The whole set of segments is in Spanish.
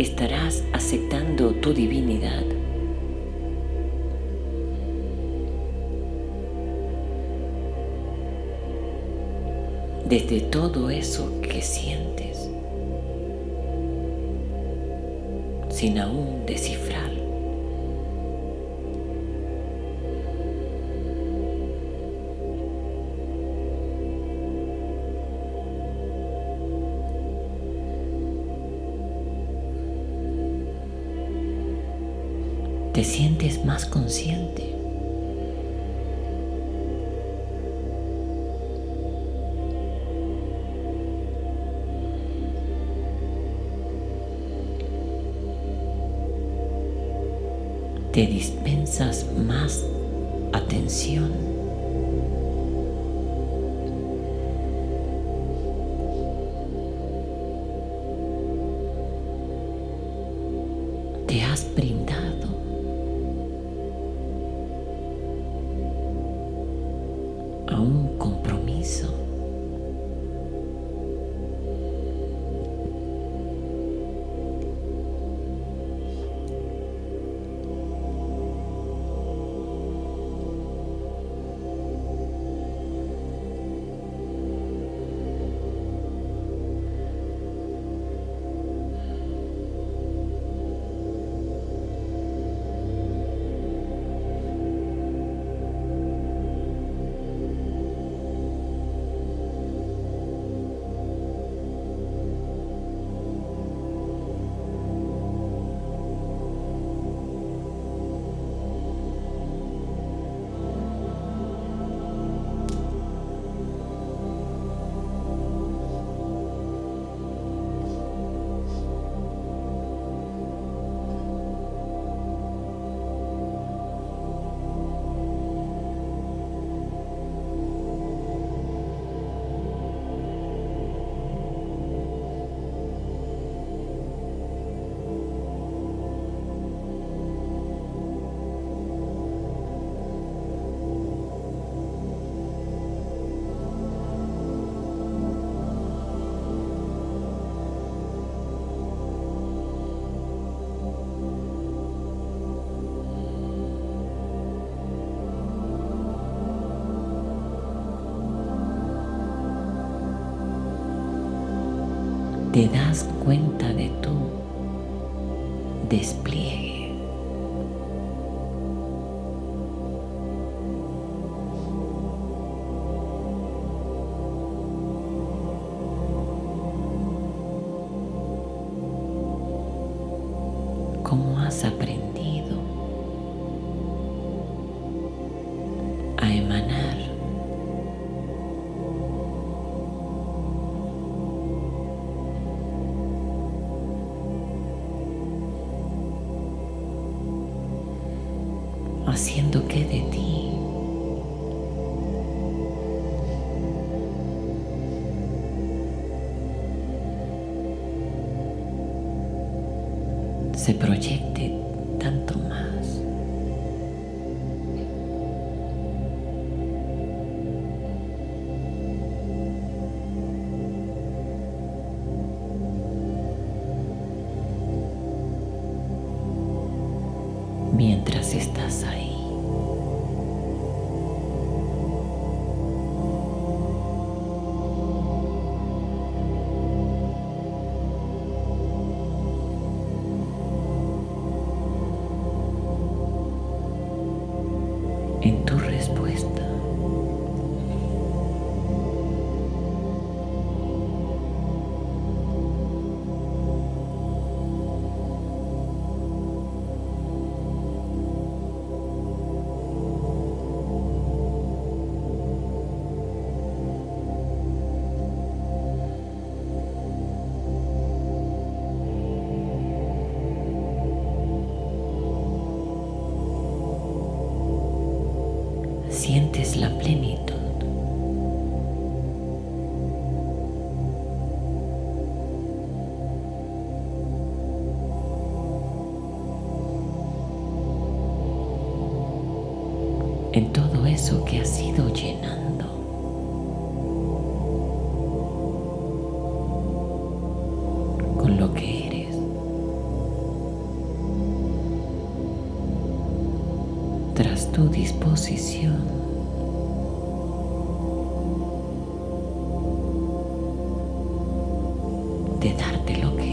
estarás aceptando tu divinidad. Desde todo eso que sientes, sin aún descifrar. Te sientes más consciente. Te dispensas más atención. Te das cuenta de tu despliegue. Haciendo que de ti. Se proyecte sientes la plenitud. En todo eso que has ido llenando. Con lo que eres. Tras tu disposición. de darte lo que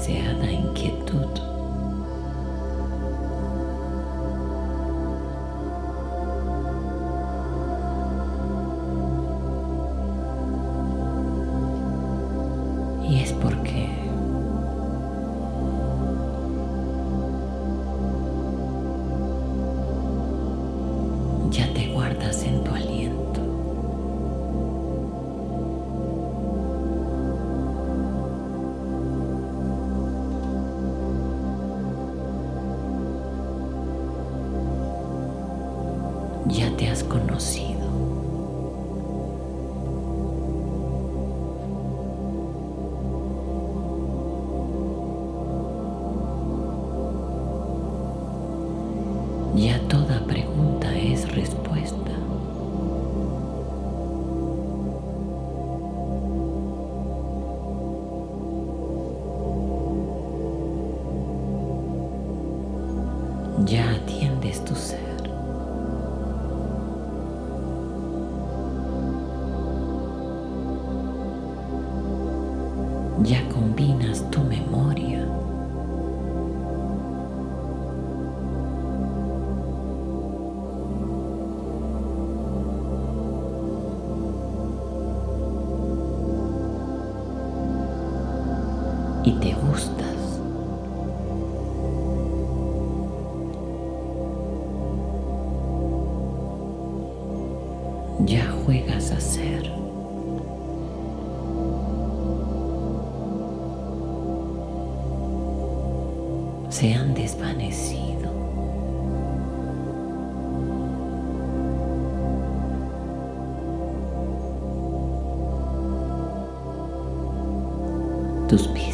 observa a inquietude. ya te has conocido. ya combinas tu memoria se han desvanecido. Tus pies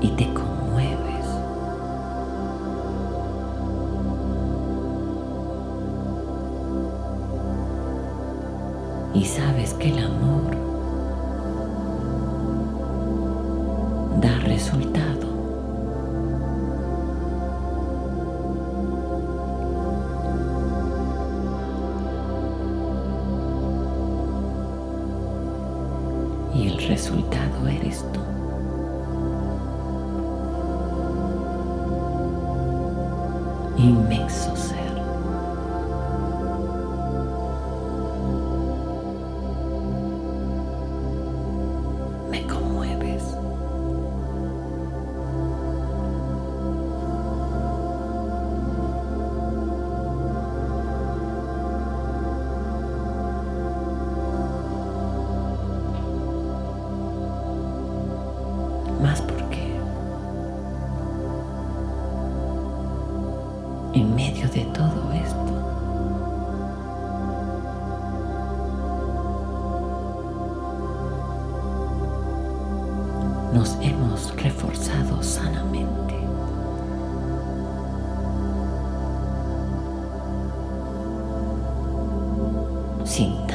y te conmueves. Y sabes que el amor imensos. Nos hemos reforzado sanamente. Sin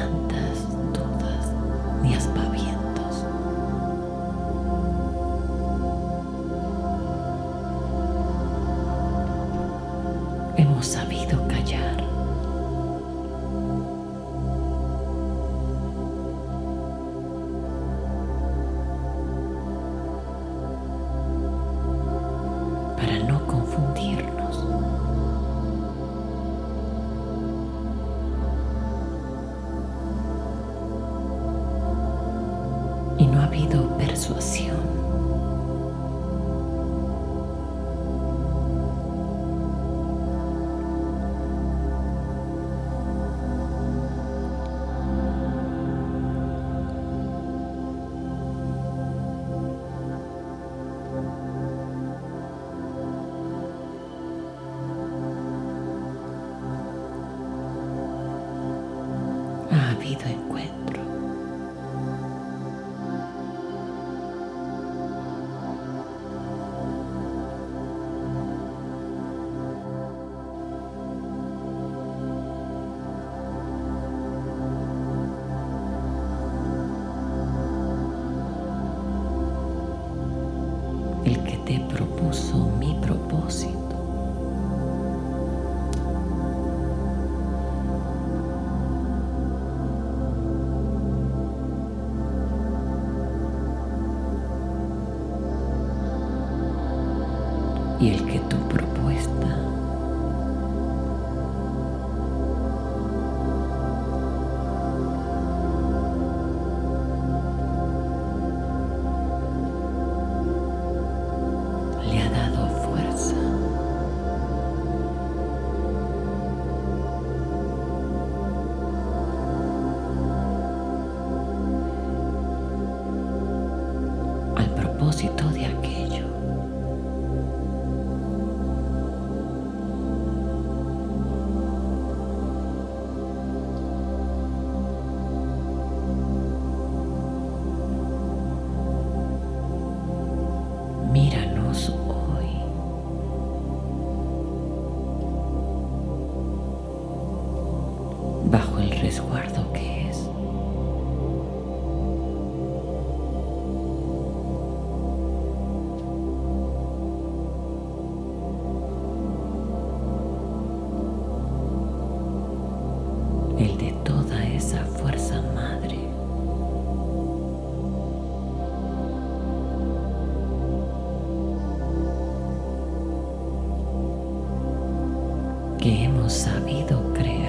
hemos sabido crear.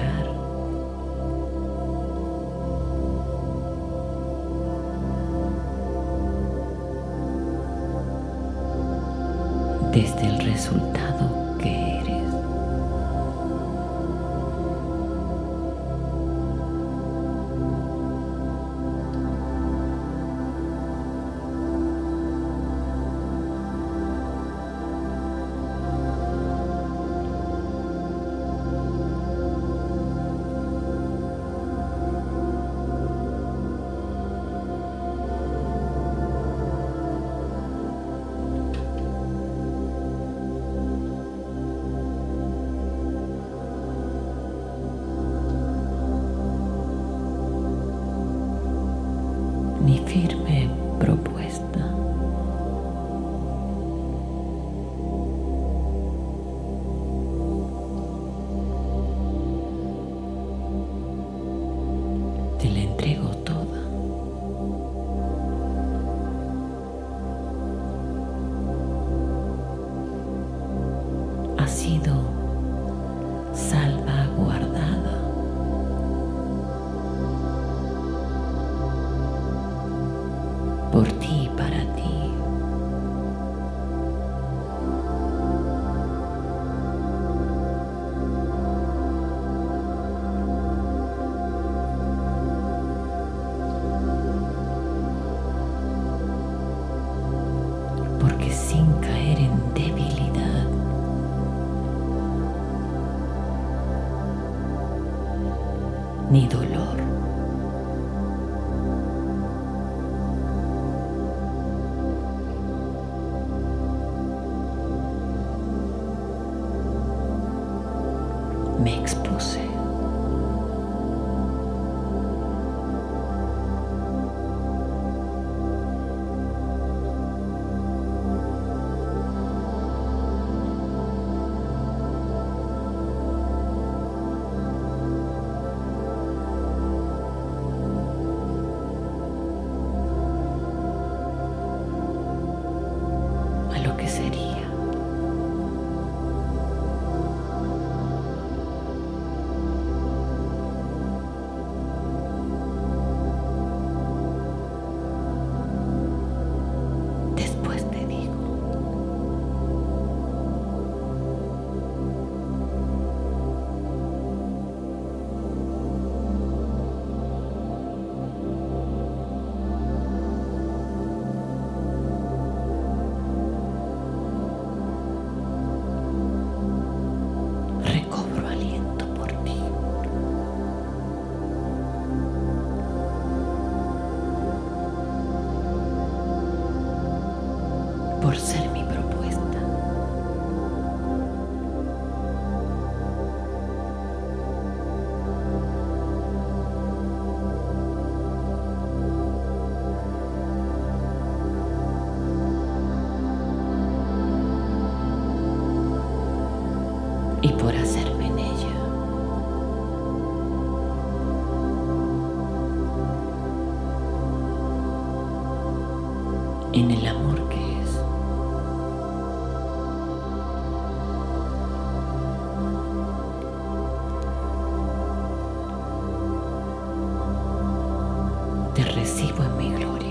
makes Por ser mi Te recibo en mi gloria.